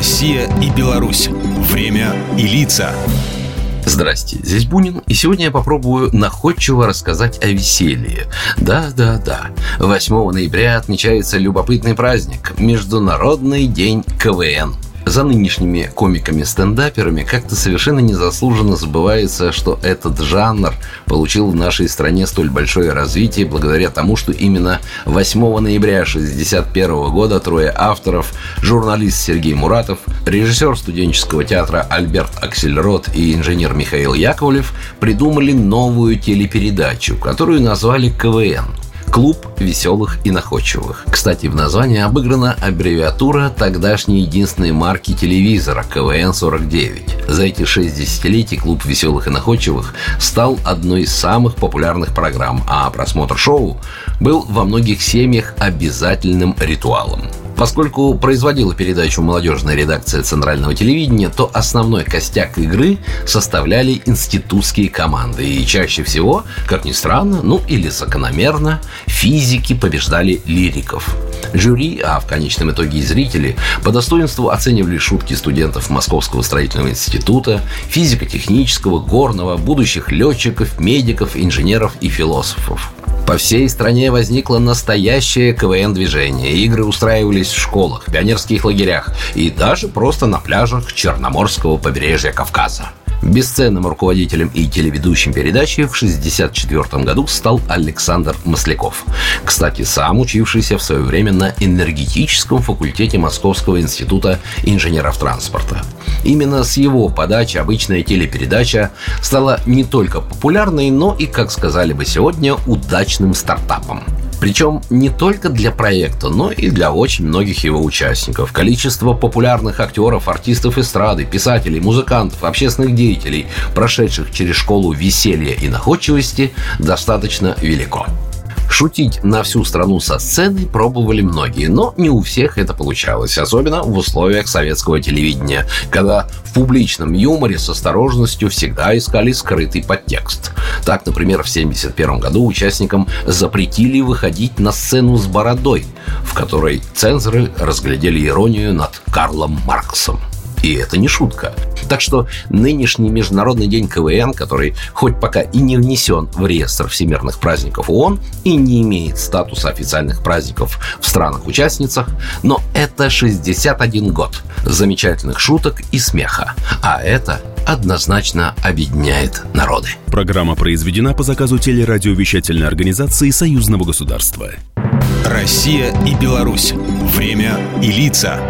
Россия и Беларусь. Время и лица. Здрасте, здесь Бунин, и сегодня я попробую находчиво рассказать о веселье. Да-да-да, 8 ноября отмечается любопытный праздник – Международный день КВН – за нынешними комиками-стендаперами как-то совершенно незаслуженно забывается, что этот жанр получил в нашей стране столь большое развитие благодаря тому, что именно 8 ноября 1961 года трое авторов, журналист Сергей Муратов, режиссер студенческого театра Альберт Аксельрод и инженер Михаил Яковлев придумали новую телепередачу, которую назвали «КВН». Клуб веселых и находчивых. Кстати, в названии обыграна аббревиатура тогдашней единственной марки телевизора КВН-49. За эти шесть десятилетий Клуб веселых и находчивых стал одной из самых популярных программ, а просмотр шоу был во многих семьях обязательным ритуалом. Поскольку производила передачу молодежная редакция Центрального телевидения, то основной костяк игры составляли институтские команды. И чаще всего, как ни странно, ну или закономерно, физики побеждали лириков. Жюри, а в конечном итоге и зрители, по достоинству оценивали шутки студентов Московского строительного института, физико-технического, горного, будущих летчиков, медиков, инженеров и философов. По всей стране возникло настоящее КВН-движение. Игры устраивались в школах, пионерских лагерях и даже просто на пляжах Черноморского побережья Кавказа. Бесценным руководителем и телеведущим передачи в 1964 году стал Александр Масляков. Кстати, сам учившийся в свое время на энергетическом факультете Московского института инженеров транспорта. Именно с его подачи обычная телепередача стала не только популярной, но и, как сказали бы сегодня, удачным стартапом. Причем не только для проекта, но и для очень многих его участников. Количество популярных актеров, артистов эстрады, писателей, музыкантов, общественных деятелей, прошедших через школу веселья и находчивости, достаточно велико. Шутить на всю страну со сцены пробовали многие, но не у всех это получалось, особенно в условиях советского телевидения, когда в публичном юморе с осторожностью всегда искали скрытый подтекст. Так, например, в 1971 году участникам запретили выходить на сцену с бородой, в которой цензоры разглядели иронию над Карлом Марксом. И это не шутка. Так что нынешний Международный день КВН, который хоть пока и не внесен в реестр всемирных праздников ООН и не имеет статуса официальных праздников в странах-участницах, но это 61 год замечательных шуток и смеха. А это однозначно объединяет народы. Программа произведена по заказу телерадиовещательной организации Союзного государства. Россия и Беларусь. Время и лица.